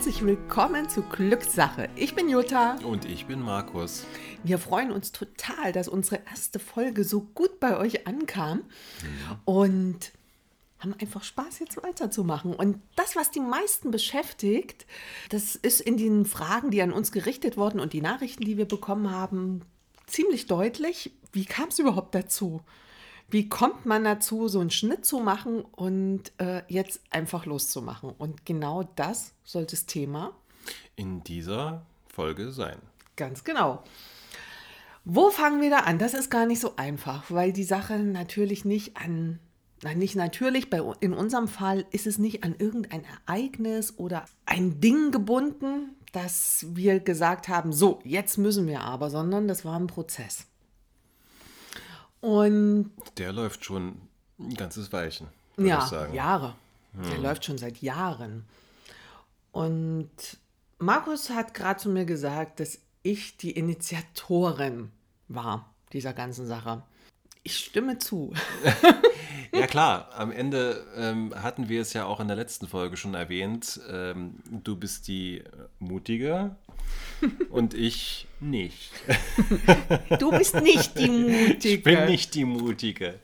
herzlich willkommen zu Glückssache. Ich bin Jutta. Und ich bin Markus. Wir freuen uns total, dass unsere erste Folge so gut bei euch ankam und haben einfach Spaß, jetzt weiterzumachen. Und das, was die meisten beschäftigt, das ist in den Fragen, die an uns gerichtet wurden und die Nachrichten, die wir bekommen haben, ziemlich deutlich. Wie kam es überhaupt dazu? Wie kommt man dazu, so einen Schnitt zu machen und äh, jetzt einfach loszumachen? Und genau das soll das Thema in dieser Folge sein. Ganz genau. Wo fangen wir da an? Das ist gar nicht so einfach, weil die Sache natürlich nicht an, nein, nicht natürlich, bei, in unserem Fall ist es nicht an irgendein Ereignis oder ein Ding gebunden, dass wir gesagt haben, so, jetzt müssen wir aber, sondern das war ein Prozess. Und der läuft schon ein ganzes Weilchen. Ja, Jahre. Hm. Der läuft schon seit Jahren. Und Markus hat gerade zu mir gesagt, dass ich die Initiatorin war dieser ganzen Sache. Ich stimme zu. ja klar, am Ende ähm, hatten wir es ja auch in der letzten Folge schon erwähnt. Ähm, du bist die Mutige und ich nicht. Du bist nicht die Mutige. Ich bin nicht die Mutige.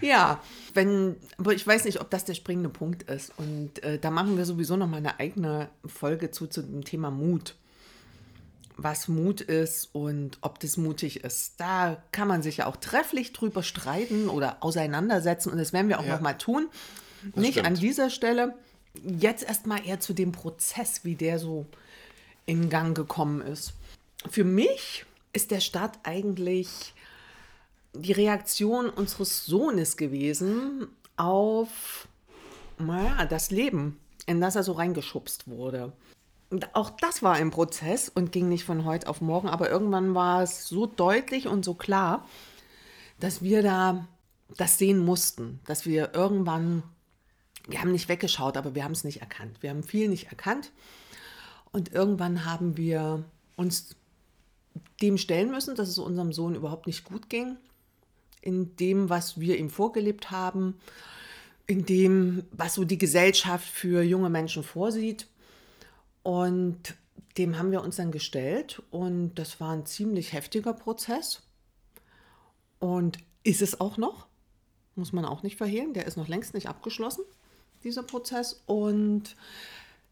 Ja, wenn, aber ich weiß nicht, ob das der springende Punkt ist. Und äh, da machen wir sowieso noch mal eine eigene Folge zu, zu dem Thema Mut. Was Mut ist und ob das mutig ist. Da kann man sich ja auch trefflich drüber streiten oder auseinandersetzen. Und das werden wir auch ja. noch mal tun. Das nicht stimmt. an dieser Stelle. Jetzt erstmal eher zu dem Prozess, wie der so in Gang gekommen ist. Für mich ist der Start eigentlich die Reaktion unseres Sohnes gewesen auf naja, das Leben, in das er so reingeschubst wurde. Auch das war ein Prozess und ging nicht von heute auf morgen, aber irgendwann war es so deutlich und so klar, dass wir da das sehen mussten, dass wir irgendwann, wir haben nicht weggeschaut, aber wir haben es nicht erkannt. Wir haben viel nicht erkannt und irgendwann haben wir uns dem stellen müssen, dass es unserem Sohn überhaupt nicht gut ging, in dem, was wir ihm vorgelebt haben, in dem, was so die Gesellschaft für junge Menschen vorsieht. Und dem haben wir uns dann gestellt und das war ein ziemlich heftiger Prozess und ist es auch noch, muss man auch nicht verhehlen, der ist noch längst nicht abgeschlossen, dieser Prozess. Und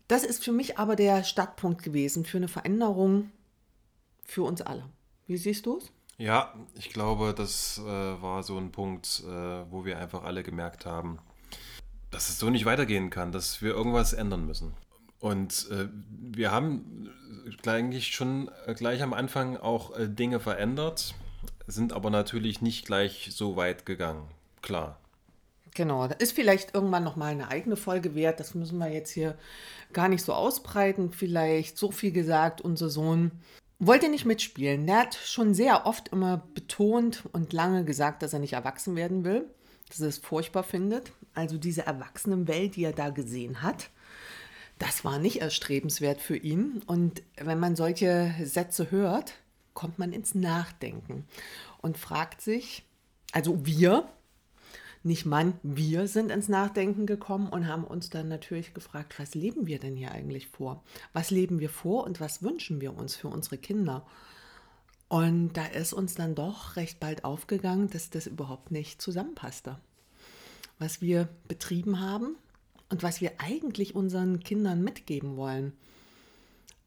das ist für mich aber der Startpunkt gewesen für eine Veränderung für uns alle. Wie siehst du es? Ja, ich glaube, das äh, war so ein Punkt, äh, wo wir einfach alle gemerkt haben, dass es so nicht weitergehen kann, dass wir irgendwas ändern müssen. Und äh, wir haben eigentlich schon äh, gleich am Anfang auch äh, Dinge verändert, sind aber natürlich nicht gleich so weit gegangen. Klar. Genau, da ist vielleicht irgendwann nochmal eine eigene Folge wert. Das müssen wir jetzt hier gar nicht so ausbreiten. Vielleicht so viel gesagt, unser Sohn wollte nicht mitspielen. Der hat schon sehr oft immer betont und lange gesagt, dass er nicht erwachsen werden will, dass er es furchtbar findet. Also diese Erwachsenenwelt, die er da gesehen hat, das war nicht erstrebenswert für ihn. Und wenn man solche Sätze hört, kommt man ins Nachdenken und fragt sich, also wir, nicht Mann, wir sind ins Nachdenken gekommen und haben uns dann natürlich gefragt, was leben wir denn hier eigentlich vor? Was leben wir vor und was wünschen wir uns für unsere Kinder? Und da ist uns dann doch recht bald aufgegangen, dass das überhaupt nicht zusammenpasste. Was wir betrieben haben und was wir eigentlich unseren Kindern mitgeben wollen.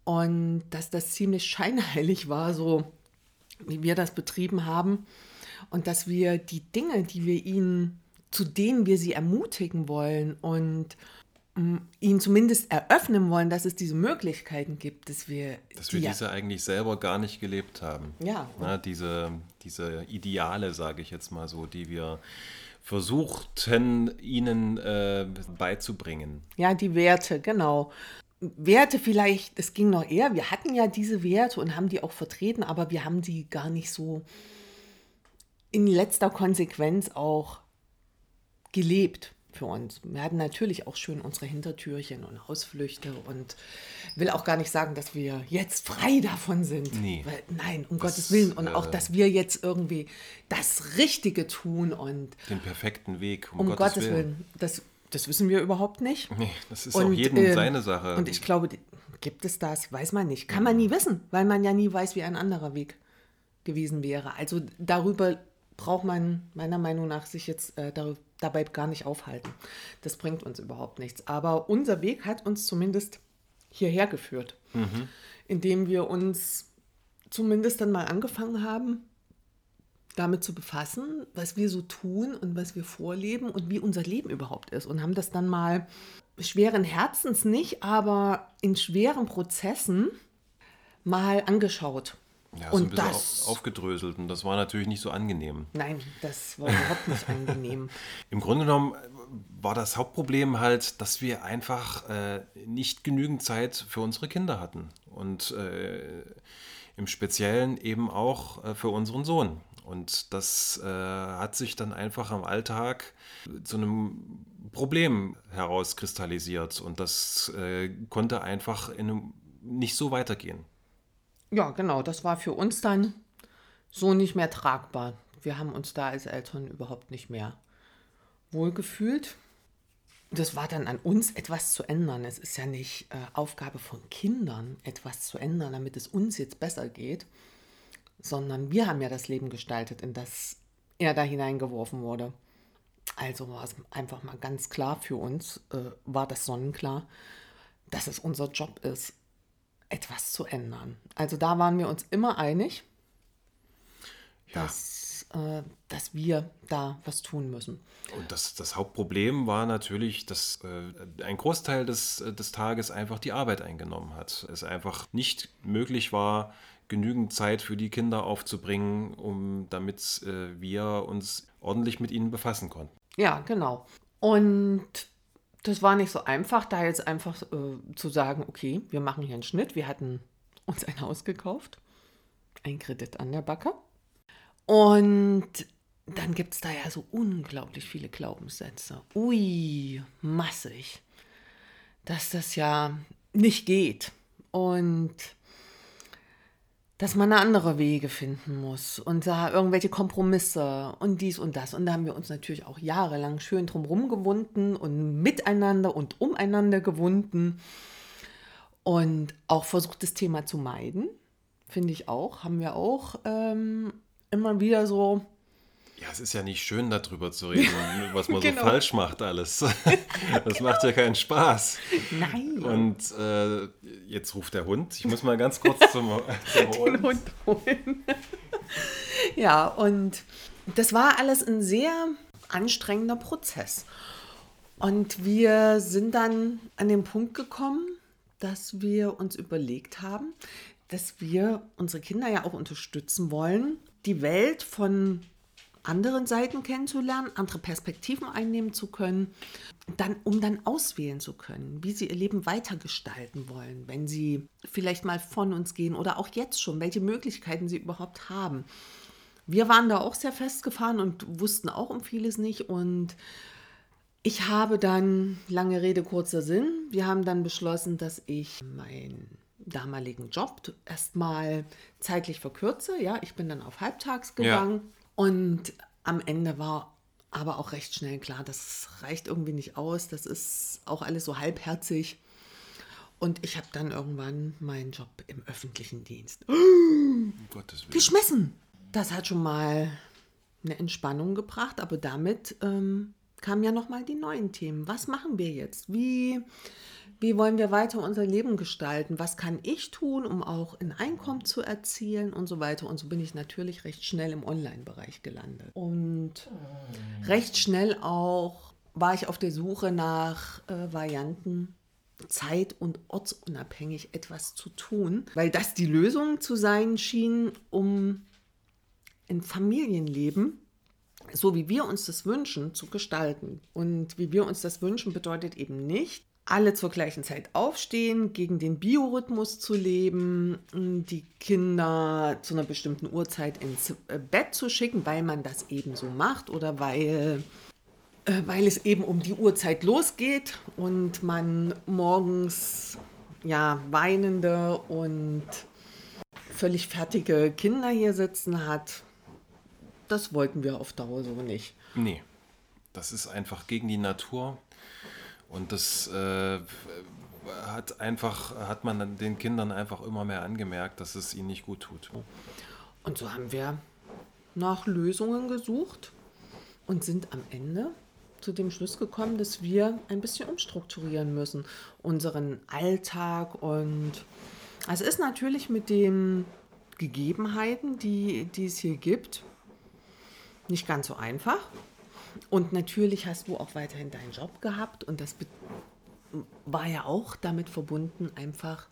Und dass das ziemlich scheinheilig war, so wie wir das betrieben haben. Und dass wir die Dinge, die wir ihnen zu denen wir sie ermutigen wollen und mm, ihnen zumindest eröffnen wollen, dass es diese Möglichkeiten gibt, dass wir, dass wir die diese eigentlich selber gar nicht gelebt haben. Ja. Na, diese, diese Ideale, sage ich jetzt mal so, die wir versuchten ihnen äh, beizubringen. Ja, die Werte, genau. Werte vielleicht, es ging noch eher, wir hatten ja diese Werte und haben die auch vertreten, aber wir haben die gar nicht so in letzter Konsequenz auch gelebt für uns. Wir hatten natürlich auch schön unsere Hintertürchen und Ausflüchte und will auch gar nicht sagen, dass wir jetzt frei davon sind. Nee. Weil, nein, um das, Gottes Willen. Und äh, auch, dass wir jetzt irgendwie das Richtige tun und den perfekten Weg, um, um Gottes, Gottes Willen. Willen. Das Das wissen wir überhaupt nicht. Nee, das ist Und, auch jedem ähm, seine Sache. Und ich glaube, gibt es das? Weiß man nicht. Kann man nie wissen, weil man ja nie weiß, wie ein anderer Weg gewesen wäre. Also darüber braucht man meiner Meinung nach sich jetzt äh, dabei gar nicht aufhalten. Das bringt uns überhaupt nichts. Aber unser Weg hat uns zumindest hierher geführt, indem wir uns zumindest dann mal angefangen haben, damit zu befassen, was wir so tun und was wir vorleben und wie unser Leben überhaupt ist. Und haben das dann mal schweren Herzens nicht, aber in schweren Prozessen mal angeschaut. Ja, so ein und bisschen das- auf, aufgedröselt und das war natürlich nicht so angenehm. Nein, das war überhaupt nicht angenehm. Im Grunde genommen war das Hauptproblem halt, dass wir einfach äh, nicht genügend Zeit für unsere Kinder hatten. Und äh, im Speziellen eben auch äh, für unseren Sohn. Und das äh, hat sich dann einfach im Alltag zu einem Problem herauskristallisiert. Und das äh, konnte einfach in einem, nicht so weitergehen. Ja, genau, das war für uns dann so nicht mehr tragbar. Wir haben uns da als Eltern überhaupt nicht mehr wohlgefühlt. Das war dann an uns, etwas zu ändern. Es ist ja nicht äh, Aufgabe von Kindern, etwas zu ändern, damit es uns jetzt besser geht, sondern wir haben ja das Leben gestaltet, in das er da hineingeworfen wurde. Also war es einfach mal ganz klar für uns, äh, war das sonnenklar, dass es unser Job ist, etwas zu ändern. Also da waren wir uns immer einig, Ja. dass, äh, dass wir da was tun müssen. Und das, das Hauptproblem war natürlich, dass äh, ein Großteil des, äh, des Tages einfach die Arbeit eingenommen hat. Es einfach nicht möglich war, genügend Zeit für die Kinder aufzubringen, um damit äh, wir uns ordentlich mit ihnen befassen konnten. Ja, genau. Und das war nicht so einfach, da jetzt einfach äh, zu sagen, okay, wir machen hier einen Schnitt. Wir hatten uns ein Haus gekauft, ein Kredit an der Backe. Und dann gibt es da ja so unglaublich viele Glaubenssätze. Ui, massig. Dass das ja nicht geht. Und dass man andere Wege finden muss und da irgendwelche Kompromisse und dies und das. Und da haben wir uns natürlich auch jahrelang schön drumherum gewunden und miteinander und umeinander gewunden und auch versucht, das Thema zu meiden. Finde ich auch. Haben wir auch ähm, immer wieder so Ja, es ist ja nicht schön, darüber zu reden, was man Genau. so falsch macht alles. Das macht ja keinen Spaß. Nein. Und äh, jetzt ruft der Hund. Ich muss mal ganz kurz zum, zum den Hund. Hund holen. ja, und das war alles ein sehr anstrengender Prozess. Und wir sind dann an den Punkt gekommen, dass wir uns überlegt haben, dass wir unsere Kinder ja auch unterstützen wollen, die Welt von anderen Seiten kennenzulernen, andere Perspektiven einnehmen zu können, dann, um dann auswählen zu können, wie sie ihr Leben weitergestalten wollen, wenn sie vielleicht mal von uns gehen oder auch jetzt schon, welche Möglichkeiten sie überhaupt haben. Wir waren da auch sehr festgefahren und wussten auch um vieles nicht und ich habe dann, lange Rede, kurzer Sinn, wir haben dann beschlossen, dass ich meinen damaligen Job erstmal zeitlich verkürze. Ja, ich bin dann auf halbtags Ja. Und am Ende war aber auch recht schnell klar, das reicht irgendwie nicht aus, das ist auch alles so halbherzig. Und ich habe dann irgendwann meinen Job im öffentlichen Dienst Um geschmissen. Das hat schon mal eine Entspannung gebracht, aber damit ähm, kamen ja nochmal die neuen Themen. Was machen wir jetzt? Wie, wie wollen wir weiter unser Leben gestalten? Was kann ich tun, um auch ein Einkommen zu erzielen und so weiter? Und so bin ich natürlich recht schnell im Online-Bereich gelandet. Und recht schnell auch war ich auf der Suche nach äh, Varianten, zeit- und ortsunabhängig etwas zu tun, weil das die Lösung zu sein schien, um ein Familienleben, so wie wir uns das wünschen, zu gestalten. Und wie wir uns das wünschen, bedeutet eben nicht, alle zur gleichen Zeit aufstehen, gegen den Biorhythmus zu leben, die Kinder zu einer bestimmten Uhrzeit ins äh, Bett zu schicken, weil man das eben so macht oder weil äh, weil es eben um die Uhrzeit losgeht und man morgens ja weinende und völlig fertige Kinder hier sitzen hat. Das wollten wir auf Dauer so nicht. Nee, das ist einfach gegen die Natur. Und das äh, hat einfach, hat man den Kindern einfach immer mehr angemerkt, dass es ihnen nicht gut tut. Und so haben wir nach Lösungen gesucht und sind am Ende zu dem Schluss gekommen, dass wir ein bisschen umstrukturieren müssen, unseren Alltag. Und es ist natürlich mit den Gegebenheiten, die, die es hier gibt, nicht ganz so einfach. Und natürlich hast du auch weiterhin deinen Job gehabt und das war ja auch damit verbunden, einfach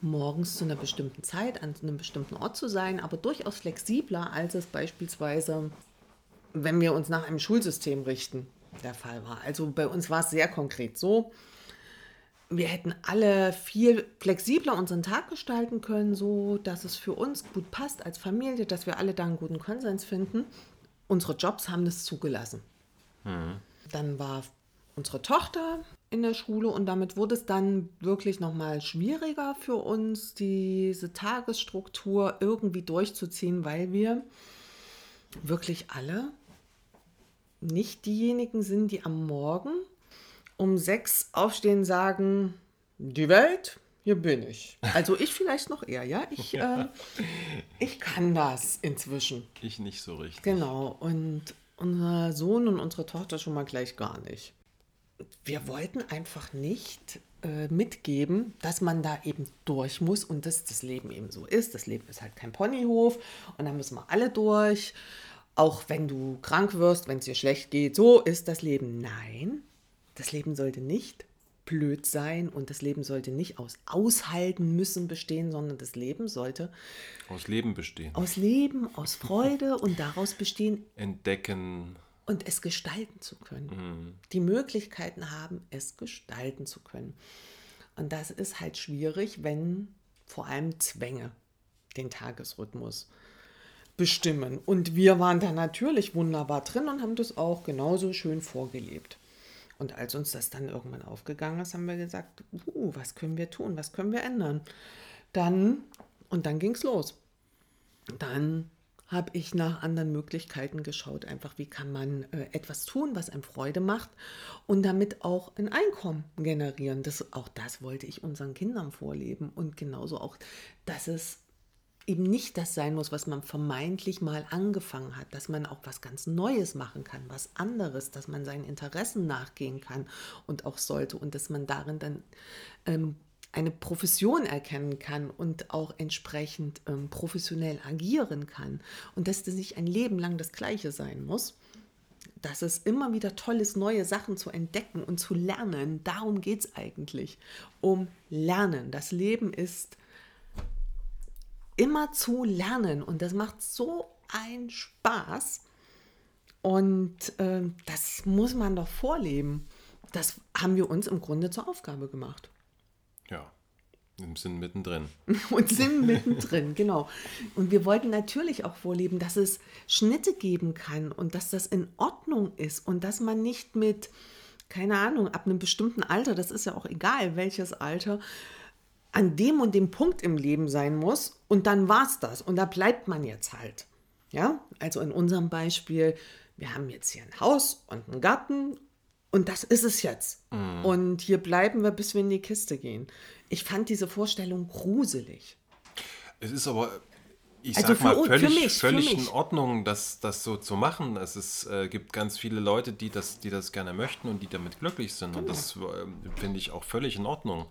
morgens zu einer bestimmten Zeit an einem bestimmten Ort zu sein, aber durchaus flexibler, als es beispielsweise, wenn wir uns nach einem Schulsystem richten, der Fall war. Also bei uns war es sehr konkret so, wir hätten alle viel flexibler unseren Tag gestalten können, so dass es für uns gut passt als Familie, dass wir alle da einen guten Konsens finden. Unsere Jobs haben das zugelassen. Mhm. Dann war unsere Tochter in der Schule und damit wurde es dann wirklich nochmal schwieriger für uns, diese Tagesstruktur irgendwie durchzuziehen, weil wir wirklich alle nicht diejenigen sind, die am Morgen um sechs aufstehen sagen, die Welt, hier bin ich. Also ich vielleicht noch eher, ja. Ich, ja. Äh, ich kann das inzwischen. Ich nicht so richtig. Genau. Und unser Sohn und unsere Tochter schon mal gleich gar nicht wir wollten einfach nicht äh, mitgeben, dass man da eben durch muss und dass das Leben eben so ist. Das Leben ist halt kein Ponyhof und da müssen wir alle durch. Auch wenn du krank wirst, wenn es dir schlecht geht, so ist das Leben. Nein, das Leben sollte nicht blöd sein und das Leben sollte nicht aus aushalten müssen bestehen, sondern das Leben sollte aus Leben bestehen. Aus Leben, aus Freude und daraus bestehen. Entdecken, und es gestalten zu können. Mhm. Die Möglichkeiten haben, es gestalten zu können. Und das ist halt schwierig, wenn vor allem Zwänge den Tagesrhythmus bestimmen. Und wir waren da natürlich wunderbar drin und haben das auch genauso schön vorgelebt. Und als uns das dann irgendwann aufgegangen ist, haben wir gesagt, uh, was können wir tun, was können wir ändern? Dann, und dann ging es los. Dann habe ich nach anderen Möglichkeiten geschaut. Einfach, wie kann man äh, etwas tun, was einem Freude macht und damit auch ein Einkommen generieren. Das, auch das wollte ich unseren Kindern vorleben und genauso auch, dass es eben nicht das sein muss, was man vermeintlich mal angefangen hat, dass man auch was ganz Neues machen kann, was anderes, dass man seinen Interessen nachgehen kann und auch sollte und dass man darin dann ähm, eine Profession erkennen kann und auch entsprechend ähm, professionell agieren kann und dass das nicht ein Leben lang das Gleiche sein muss, dass es immer wieder toll ist, neue Sachen zu entdecken und zu lernen. Darum geht es eigentlich. Um Lernen. Das Leben ist immer zu lernen und das macht so einen Spaß. Und äh, das muss man doch vorleben. Das haben wir uns im Grunde zur Aufgabe gemacht. Ja, im Sinn mittendrin. Und sind mittendrin, genau. Und wir wollten natürlich auch vorleben, dass es Schnitte geben kann und dass das in Ordnung ist und dass man nicht mit, keine Ahnung, ab einem bestimmten Alter, das ist ja auch egal, welches Alter, an dem und dem Punkt im Leben sein muss und dann war es das und da bleibt man jetzt halt. Ja, also in unserem Beispiel, wir haben jetzt hier ein Haus und einen Garten und das ist es jetzt. Mhm. Und hier bleiben wir, bis wir in die Kiste gehen. Ich fand diese Vorstellung gruselig. Es ist aber, ich also sag mal, völlig, mich, völlig in Ordnung, das, das so zu machen. Es ist, äh, gibt ganz viele Leute, die das, die das gerne möchten und die damit glücklich sind. Mhm. Und das äh, finde ich auch völlig in Ordnung.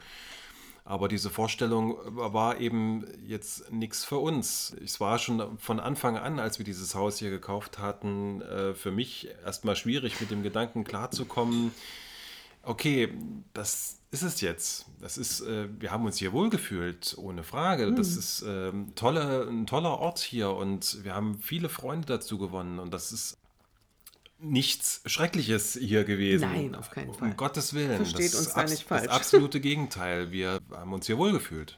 Aber diese Vorstellung war eben jetzt nichts für uns. Es war schon von Anfang an, als wir dieses Haus hier gekauft hatten, äh, für mich erstmal schwierig, mit dem Gedanken klarzukommen, okay, das ist es jetzt. Das ist, äh, wir haben uns hier wohlgefühlt, ohne Frage. Mhm. Das ist äh, tolle, ein toller Ort hier und wir haben viele Freunde dazu gewonnen und das ist nichts Schreckliches hier gewesen. Nein, auf keinen Fall. Um Gottes Willen. Versteht das uns da nicht falsch. Das absolute Gegenteil. Wir haben uns hier wohlgefühlt.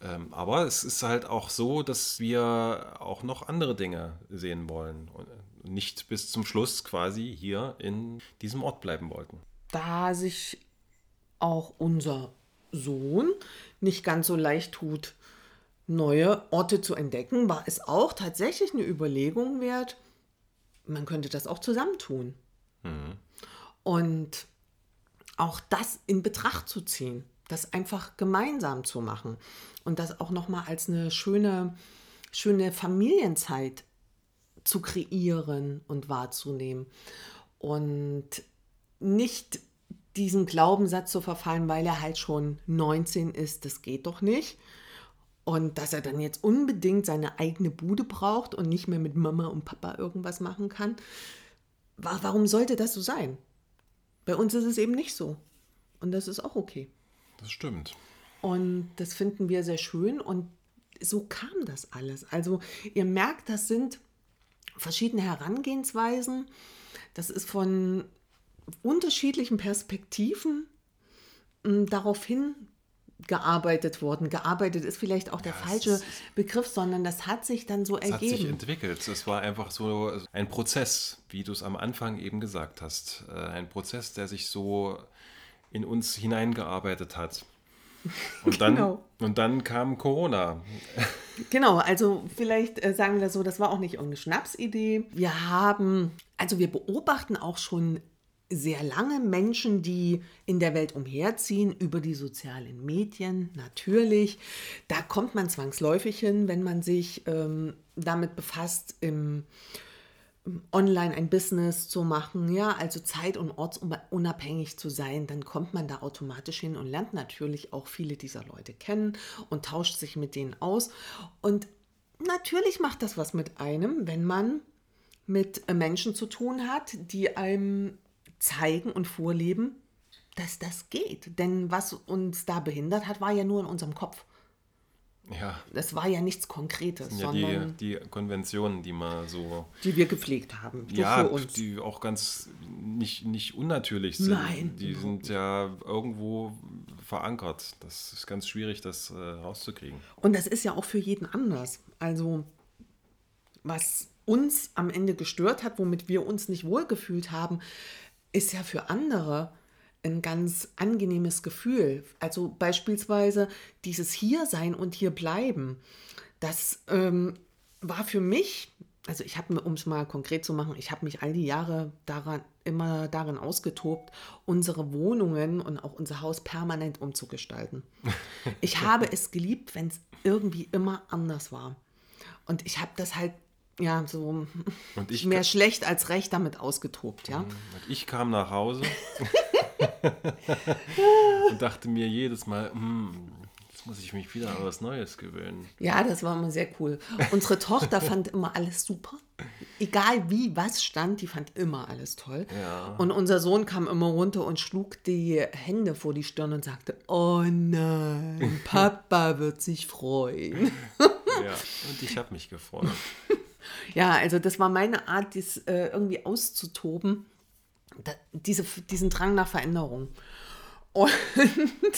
Ähm, aber es ist halt auch so, dass wir auch noch andere Dinge sehen wollen und nicht bis zum Schluss quasi hier in diesem Ort bleiben wollten. Da sich auch unser Sohn nicht ganz so leicht tut, neue Orte zu entdecken, war es auch tatsächlich eine Überlegung wert, man könnte das auch zusammentun. Mhm. Und auch das in Betracht zu ziehen, das einfach gemeinsam zu machen und das auch nochmal als eine schöne, schöne Familienzeit zu kreieren und wahrzunehmen. Und nicht diesen Glaubenssatz zu verfallen, weil er halt schon 19 ist, das geht doch nicht. Und dass er dann jetzt unbedingt seine eigene Bude braucht und nicht mehr mit Mama und Papa irgendwas machen kann. Warum sollte das so sein? Bei uns ist es eben nicht so. Und das ist auch okay. Das stimmt. Und das finden wir sehr schön. Und so kam das alles. Also ihr merkt, das sind verschiedene Herangehensweisen. Das ist von unterschiedlichen Perspektiven hm, darauf hin gearbeitet worden. Gearbeitet ist vielleicht auch der ja, falsche Begriff, sondern das hat sich dann so ergeben. Es hat sich entwickelt. Es war einfach so ein Prozess, wie du es am Anfang eben gesagt hast. Äh, ein Prozess, der sich so in uns hineingearbeitet hat. Und dann, genau. und dann kam Corona. Genau, also vielleicht äh, sagen wir so, das war auch nicht irgendeine Schnapsidee. Wir haben, also wir beobachten auch schon sehr lange Menschen, die in der Welt umherziehen, über die sozialen Medien, natürlich. Da kommt man zwangsläufig hin, wenn man sich ähm, damit befasst, im, online ein Business zu machen, ja, also zeit- und ortsunabhängig zu sein, dann kommt man da automatisch hin und lernt natürlich auch viele dieser Leute kennen und tauscht sich mit denen aus. Und natürlich macht das was mit einem, wenn man mit Menschen zu tun hat, die einem zeigen und vorleben, dass das geht. Denn was uns da behindert hat, war ja nur in unserem Kopf. Ja. Das war ja nichts Konkretes. Ja, sondern die, die Konventionen, die man so. Die wir gepflegt haben. Ja, die auch ganz nicht, nicht unnatürlich sind. Nein. Die sind ja irgendwo verankert. Das ist ganz schwierig, das äh, rauszukriegen. Und das ist ja auch für jeden anders. Also, was uns am Ende gestört hat, womit wir uns nicht wohlgefühlt haben, ist ja für andere ein ganz angenehmes Gefühl. Also beispielsweise dieses Hiersein und hier bleiben. Das ähm, war für mich, also ich habe, um es mal konkret zu machen, ich habe mich all die Jahre daran, immer darin ausgetobt, unsere Wohnungen und auch unser Haus permanent umzugestalten. Ich habe es geliebt, wenn es irgendwie immer anders war. Und ich habe das halt ja, so mehr schlecht als recht damit ausgetobt, ja. Mhm. Und ich kam nach Hause und dachte mir jedes Mal, hm, jetzt muss ich mich wieder an was Neues gewöhnen. Ja, das war immer sehr cool. Unsere Tochter fand immer alles super. Egal wie was stand, die fand immer alles toll. Ja. Und unser Sohn kam immer runter und schlug die Hände vor die Stirn und sagte, oh nein, Papa wird sich freuen. Ja, und ich habe mich gefreut. Ja, also das war meine Art, dies äh, irgendwie auszutoben. Da, diese, diesen Drang nach Veränderung. Und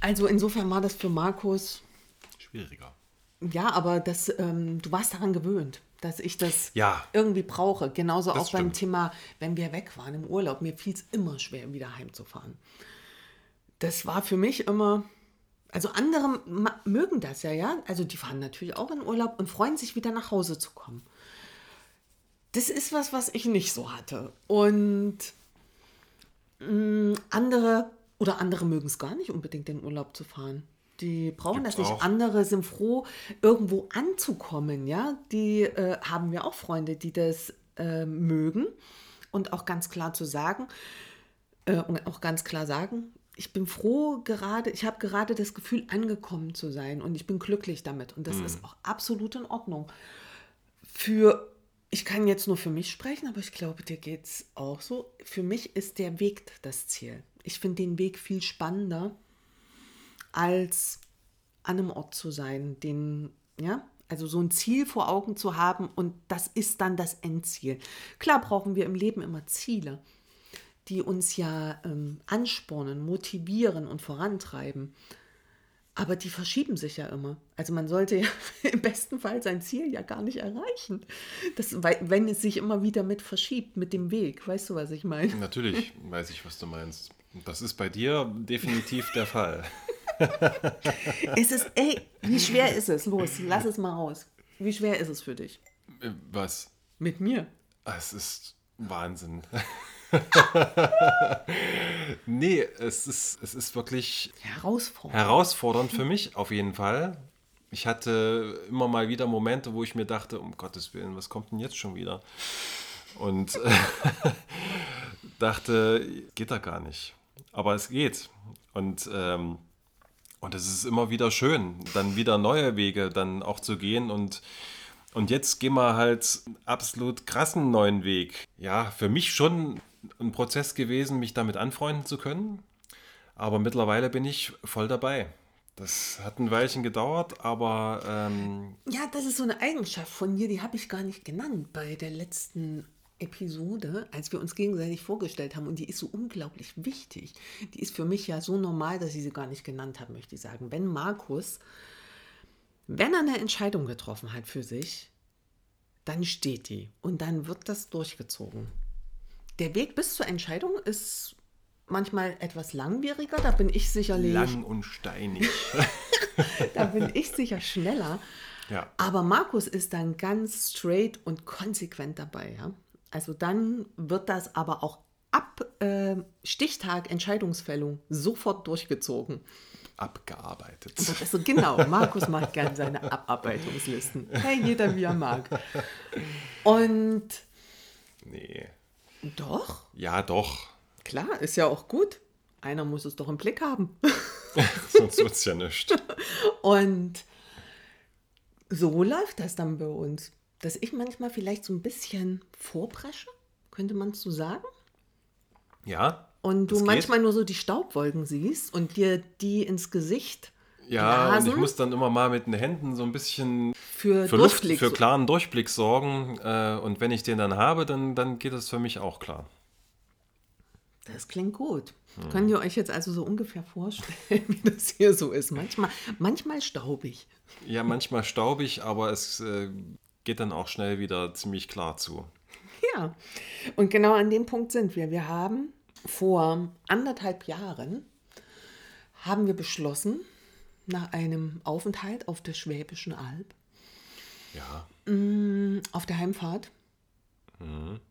also insofern war das für Markus schwieriger. Ja, aber das, ähm, du warst daran gewöhnt, dass ich das ja, irgendwie brauche. Genauso auch stimmt. beim Thema, wenn wir weg waren im Urlaub. Mir fiel es immer schwer, wieder heimzufahren. Das war für mich immer, also andere mögen das ja, ja. Also die fahren natürlich auch in Urlaub und freuen sich wieder nach Hause zu kommen. Das ist was, was ich nicht so hatte. Und mh, mm, andere oder andere mögen es gar nicht unbedingt in Urlaub zu fahren. Die brauchen Gibt's das nicht. Auch. Andere sind froh, irgendwo anzukommen. Ja, die äh, haben wir auch Freunde, die das äh, mögen und auch ganz klar zu sagen äh, und auch ganz klar sagen, ich bin froh gerade, ich habe gerade das Gefühl, angekommen zu sein und ich bin glücklich damit. Und das mhm. ist auch absolut in Ordnung. Für, ich kann jetzt nur für mich sprechen, aber ich glaube, dir geht es auch so. Für mich ist der Weg das Ziel. Ich finde den Weg viel spannender, als an einem Ort zu sein, den, ja, also so ein Ziel vor Augen zu haben und das ist dann das Endziel. Klar brauchen wir im Leben immer Ziele die uns ja ähm, anspornen, motivieren und vorantreiben. Aber die verschieben sich ja immer. Also man sollte ja im besten Fall sein Ziel ja gar nicht erreichen. Das, wenn es sich immer wieder mit verschiebt, mit dem Weg. Weißt du, was ich meine? Natürlich weiß ich, was du meinst. Das ist bei dir definitiv der Fall. ist es, ey, wie schwer ist es? Los, lass es mal raus. Wie schwer ist es für dich? Äh, was? Mit mir. Es ist Wahnsinn. nee, es ist, es ist wirklich Herausfordernd. herausfordernd für mich auf jeden Fall. Ich hatte immer mal wieder Momente, wo ich mir dachte, um Gottes Willen, was kommt denn jetzt schon wieder? Und dachte, geht da gar nicht. Aber es geht. Und, ähm, und es ist immer wieder schön, dann wieder neue Wege dann auch zu gehen. Und, und jetzt gehen wir halt einen absolut krassen neuen Weg. Ja, für mich schon ein Prozess gewesen, mich damit anfreunden zu können. Aber mittlerweile bin ich voll dabei. Das hat ein Weilchen gedauert, aber ähm, Ja, das ist so eine Eigenschaft von dir, die habe ich gar nicht genannt bei der letzten Episode, als wir uns gegenseitig vorgestellt haben. Und die ist so unglaublich wichtig. Die ist für mich ja so normal, dass ich sie gar nicht genannt habe, möchte ich sagen. Wenn Markus, wenn er eine Entscheidung getroffen hat für sich, dann steht die und dann wird das durchgezogen. Der Weg bis zur Entscheidung ist manchmal etwas langwieriger, da bin ich sicherlich, lang und steinig. da bin ich sicher schneller. ja. Aber Markus ist dann ganz straight und konsequent dabei. Ja? Also dann wird das aber auch ab äh, Stichtag Entscheidungsfällung sofort durchgezogen. Abgearbeitet. Also genau, Markus macht gern seine Abarbeitungslisten. Hey, jeder wie er mag. Und Nee. Doch, Ja, doch. klar, ist ja auch gut. Einer muss es doch im Blick haben. Sonst wird es ja nichts. Und so läuft das dann bei uns. Dass ich manchmal vielleicht so ein bisschen vorpresche, könnte man es so sagen. Ja. Und du das geht. manchmal nur so die Staubwolken siehst und dir die ins Gesicht Ja, und ich muss dann immer mal mit den Händen so ein bisschen für, für Luft, für klaren Durchblick sorgen. Äh, und wenn ich den dann habe, dann, dann geht das für mich auch klar. Das klingt gut. Hm. Könnt ihr euch jetzt also so ungefähr vorstellen, wie das hier so ist? Manchmal, manchmal staubig. Ja, manchmal staubig, aber es äh, geht dann auch schnell wieder ziemlich klar zu. Ja, und genau an dem Punkt sind wir. Wir haben vor anderthalb Jahren haben wir beschlossen, nach einem Aufenthalt auf der Schwäbischen Alb, Ja. auf der Heimfahrt,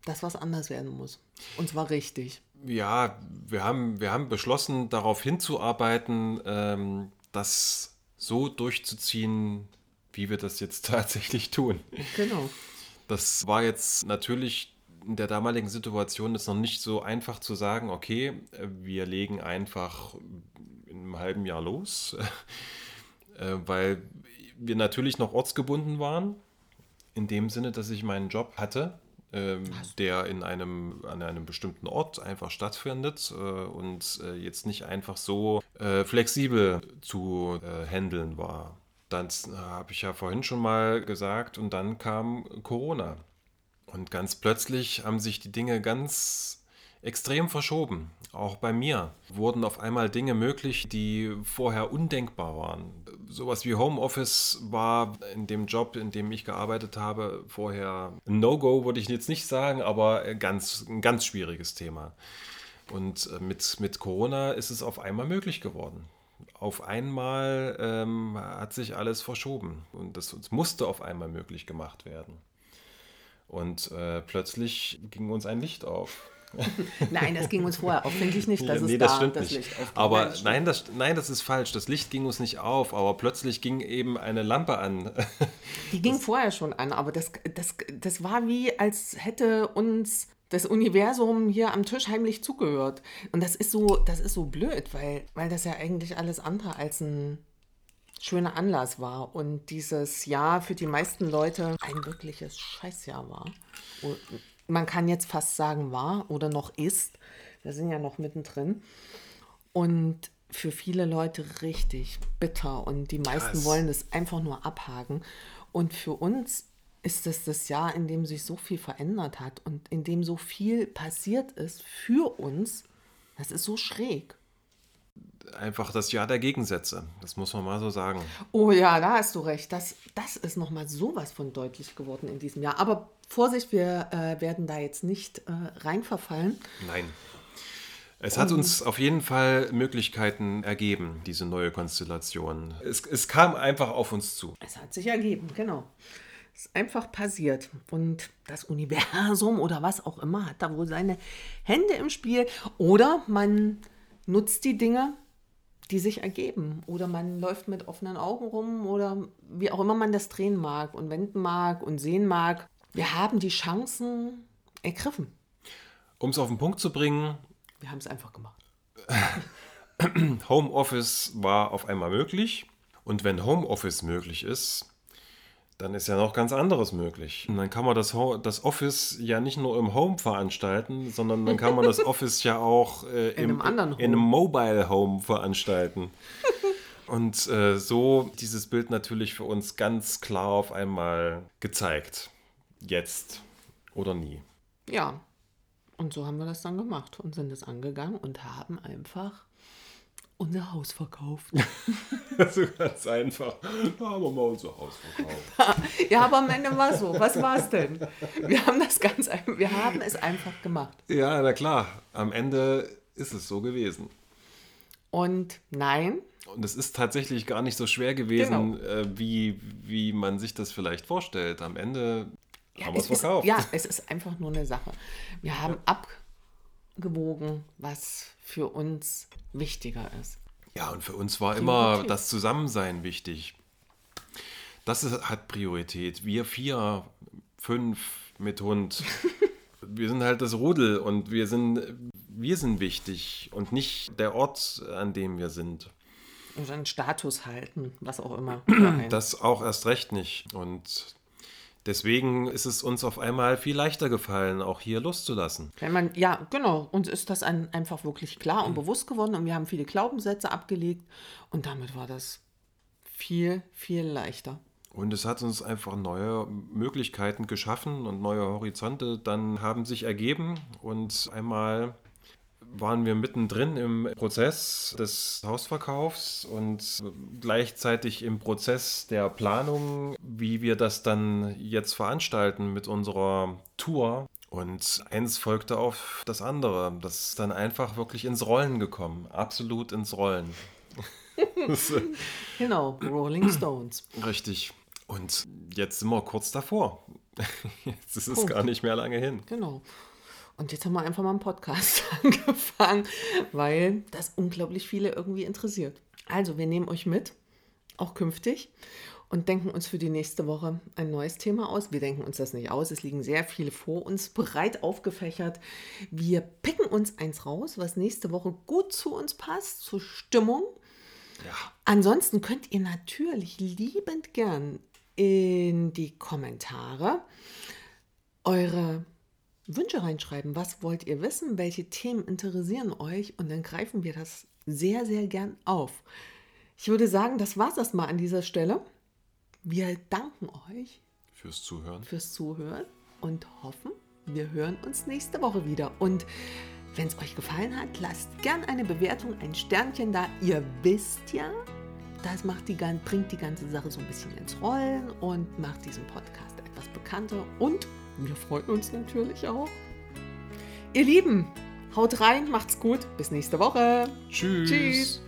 dass was anders werden muss. Und zwar richtig. Ja, wir haben, wir haben beschlossen, darauf hinzuarbeiten, ähm, das so durchzuziehen, wie wir das jetzt tatsächlich tun. Genau. Das war jetzt natürlich in der damaligen Situation ist noch nicht so einfach zu sagen, okay, äh, wir legen einfach in einem halben Jahr los, äh, weil wir natürlich noch ortsgebunden waren, in dem Sinne, dass ich meinen Job hatte, ähm, der in einem, an einem bestimmten Ort einfach stattfindet äh, und jetzt nicht einfach so flexibel zu handeln war. Dann äh, habe ich ja vorhin schon mal gesagt und dann kam Corona. Und ganz plötzlich haben sich die Dinge ganz extrem verschoben. Auch bei mir wurden auf einmal Dinge möglich, die vorher undenkbar waren. Sowas wie Homeoffice war in dem Job, in dem ich gearbeitet habe, vorher ein No-Go, würde ich jetzt nicht sagen, aber ganz, ein ganz schwieriges Thema. Und äh, mit, mit Corona ist es auf einmal möglich geworden. Auf einmal ähm, hat sich alles verschoben und das, das musste auf einmal möglich gemacht werden. Und äh, plötzlich ging uns ein Licht auf. Nein, das ging uns vorher auf. Finde ich nicht, dass Ja, es nee, da das stimmt das nicht. Aber das stimmt. nein das, nein, das ist falsch. Das Licht ging uns nicht auf, aber plötzlich ging eben eine Lampe an. Die ging vorher schon an, aber das, das, das war wie, als hätte uns das Universum hier am Tisch heimlich zugehört. Und das ist so, das ist so blöd, weil, weil das ja eigentlich alles andere als ein schöner Anlass war. Und dieses Jahr für die meisten Leute ein wirkliches Scheißjahr war. Und man kann jetzt fast sagen, war oder noch ist. Wir sind ja noch mittendrin. Und für viele Leute richtig bitter und die meisten Krass. wollen es einfach nur abhaken. Und für uns ist es das Jahr, in dem sich so viel verändert hat und in dem so viel passiert ist für uns. Das ist so schräg. Einfach das Jahr der Gegensätze. Das muss man mal so sagen. Oh ja, da hast du recht. Das, das ist nochmal sowas von deutlich geworden in diesem Jahr. Aber Vorsicht, wir äh, werden da jetzt nicht äh, reinverfallen. Nein. Es hat uns auf jeden Fall Möglichkeiten ergeben, diese neue Konstellation. Es, es kam einfach auf uns zu. Es hat sich ergeben, genau. Es ist einfach passiert. Und das Universum oder was auch immer hat da wohl seine Hände im Spiel. Oder man nutzt die Dinge, die sich ergeben. Oder man läuft mit offenen Augen rum oder wie auch immer man das drehen mag und wenden mag und sehen mag. Wir haben die Chancen ergriffen. Um es auf den Punkt zu bringen, Wir haben es einfach gemacht. Homeoffice war auf einmal möglich. Und wenn Homeoffice möglich ist, dann ist ja noch ganz anderes möglich. Und dann kann man das, Ho das Office ja nicht nur im Home veranstalten, sondern dann kann man das Office ja auch äh, In einem anderen in einem Mobile Home veranstalten. Und äh, so dieses Bild natürlich für uns ganz klar auf einmal gezeigt. Jetzt oder nie. Ja. Und so haben wir das dann gemacht und sind es angegangen und haben einfach unser Haus verkauft. So ganz einfach. Da haben wir mal unser Haus verkauft. ja, aber am Ende war es so. Was war es denn? Wir haben das ganz, wir haben es einfach gemacht. Ja, na klar. Am Ende ist es so gewesen. Und nein, Und es ist tatsächlich gar nicht so schwer gewesen, Genau. äh, wie, wie man sich das vielleicht vorstellt. Am Ende haben wir es es ist, verkauft. ja, es ist einfach nur eine Sache. Wir haben abgewogen, was für uns wichtiger ist. Ja, und für uns war immer Priorität. das Zusammensein wichtig. Das ist, hat Priorität. Wir vier, fünf mit Hund. wir sind halt das Rudel und wir sind, wir sind wichtig und nicht der Ort, an dem wir sind. Oder einen Status halten, was auch immer. Das auch erst recht nicht. Und deswegen ist es uns auf einmal viel leichter gefallen, auch hier loszulassen. Wenn man, ja, genau, uns ist das ein, einfach wirklich klar und bewusst geworden und wir haben viele Glaubenssätze abgelegt und damit war das viel, viel leichter. Und es hat uns einfach neue Möglichkeiten geschaffen und neue Horizonte dann haben sich ergeben. Und einmal waren wir mittendrin im Prozess des Hausverkaufs und gleichzeitig im Prozess der Planung, wie wir das dann jetzt veranstalten mit unserer Tour. Und eins folgte auf das andere. Das ist dann einfach wirklich ins Rollen gekommen. Absolut ins Rollen. Genau, Rolling Stones. Richtig. Und jetzt sind wir kurz davor. Jetzt ist es Punkt. gar nicht mehr lange hin. Genau. Und jetzt haben wir einfach mal einen Podcast angefangen, weil das unglaublich viele irgendwie interessiert. Also, wir nehmen euch mit, auch künftig, und denken uns für die nächste Woche ein neues Thema aus. Wir denken uns das nicht aus. Es liegen sehr viele vor uns, breit aufgefächert. Wir picken uns eins raus, was nächste Woche gut zu uns passt, zur Stimmung. Ja. Ansonsten könnt ihr natürlich liebend gern in die Kommentare eure Wünsche reinschreiben. Was wollt ihr wissen? Welche Themen interessieren euch? Und dann greifen wir das sehr, sehr gern auf. Ich würde sagen, das war es erstmal an dieser Stelle. Wir danken euch Fürs Zuhören. fürs Zuhören und hoffen, wir hören uns nächste Woche wieder. Und wenn es euch gefallen hat, lasst gern eine Bewertung, ein Sternchen da. Ihr wisst ja, das macht die, bringt die ganze Sache so ein bisschen ins Rollen und macht diesen Podcast etwas bekannter. Und wir freuen uns natürlich auch. Ihr Lieben, haut rein, macht's gut. Bis nächste Woche. Tschüss. Tschüss.